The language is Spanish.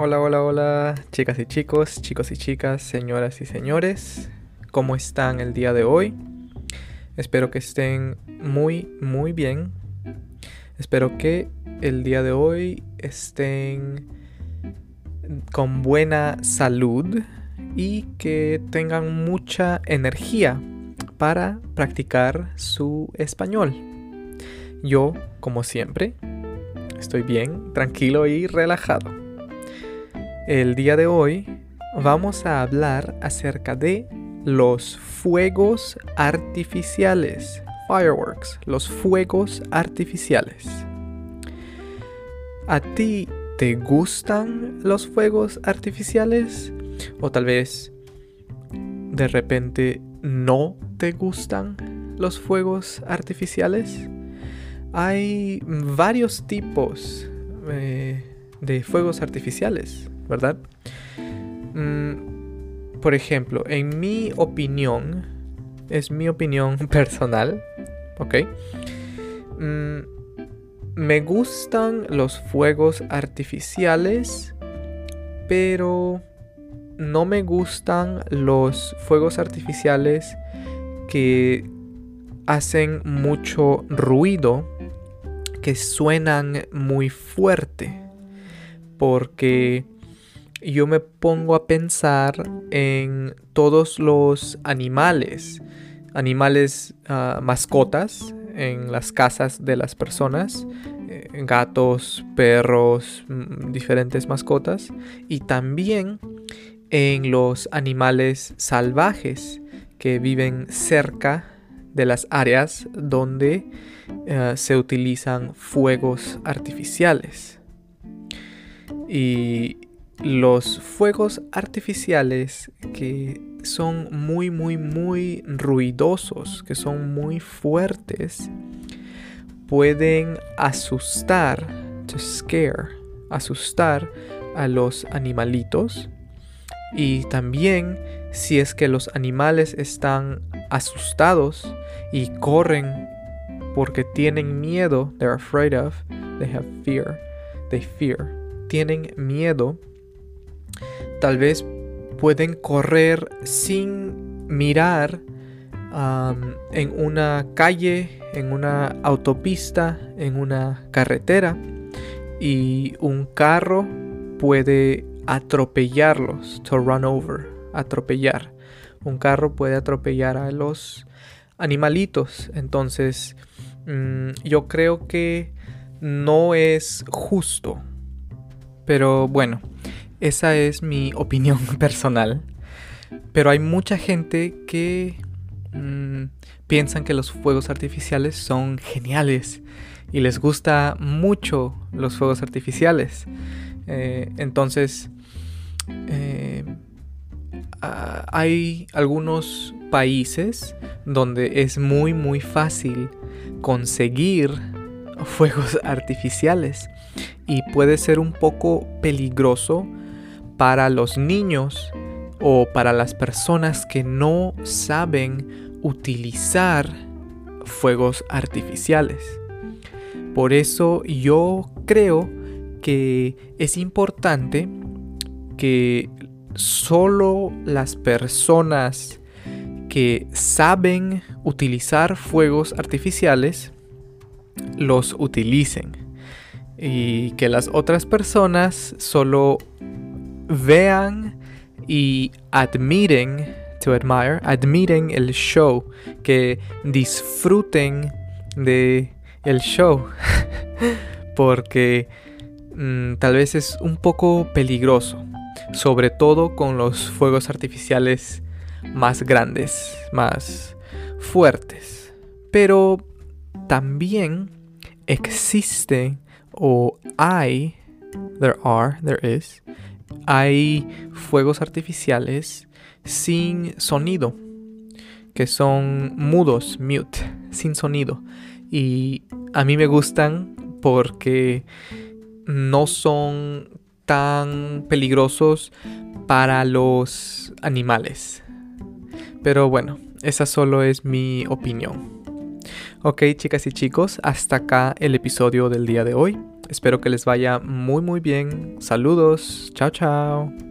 Hola, hola, hola, chicas y chicos, chicos y chicas, señoras y señores. ¿Cómo están el día de hoy? Espero que estén muy, muy bien. Espero que el día de hoy estén con buena salud y que tengan mucha energía para practicar su español. Yo, como siempre, estoy bien, tranquilo y relajado. El día de hoy vamos a hablar acerca de los fuegos artificiales. Fireworks, los fuegos artificiales. ¿A ti te gustan los fuegos artificiales? O tal vez de repente no te gustan los fuegos artificiales. Hay varios tipos eh, de fuegos artificiales. ¿Verdad? Mm, por ejemplo, en mi opinión, es mi opinión personal, ¿ok? Mm, me gustan los fuegos artificiales, pero no me gustan los fuegos artificiales que hacen mucho ruido, que suenan muy fuerte, porque yo me pongo a pensar en todos los animales, animales ah, mascotas en las casas de las personas, eh, gatos, perros, mm, diferentes mascotas, y también en los animales salvajes que viven cerca de las áreas donde eh, se utilizan fuegos artificiales. Y los fuegos artificiales que son muy, muy, muy ruidosos, que son muy fuertes, pueden asustar, to scare, asustar a los animalitos. Y también si es que los animales están asustados y corren porque tienen miedo, they're afraid of, they have fear, they fear, tienen miedo, tal vez pueden correr sin mirar en una calle, en una autopista, en una carretera y un carro puede atropellarlos, to run over, atropellar. Un carro puede atropellar a los animalitos. Entonces, mm, yo creo que no es justo. Pero bueno, esa es mi opinión personal. Pero hay mucha gente que mm, piensan que los fuegos artificiales son geniales y les gusta mucho los fuegos artificiales. Eh, entonces, eh, hay algunos países donde es muy muy fácil conseguir fuegos artificiales y puede ser un poco peligroso para los niños o para las personas que no saben utilizar fuegos artificiales. Por eso yo creo que es importante que solo las personas que saben utilizar fuegos artificiales los utilicen y que las otras personas solo vean y admiren, to admire, admiren el show, que disfruten de el show, porque mm, tal vez es un poco peligroso, sobre todo con los fuegos artificiales más grandes, más fuertes, pero también existe o hay, there are, there is, hay fuegos artificiales sin sonido, que son mudos, mute, sin sonido. Y a mí me gustan porque no son tan peligrosos para los animales. Pero bueno, esa solo es mi opinión. Ok, chicas y chicos, hasta acá el episodio del día de hoy. Espero que les vaya muy muy bien. Saludos. Chao, chao.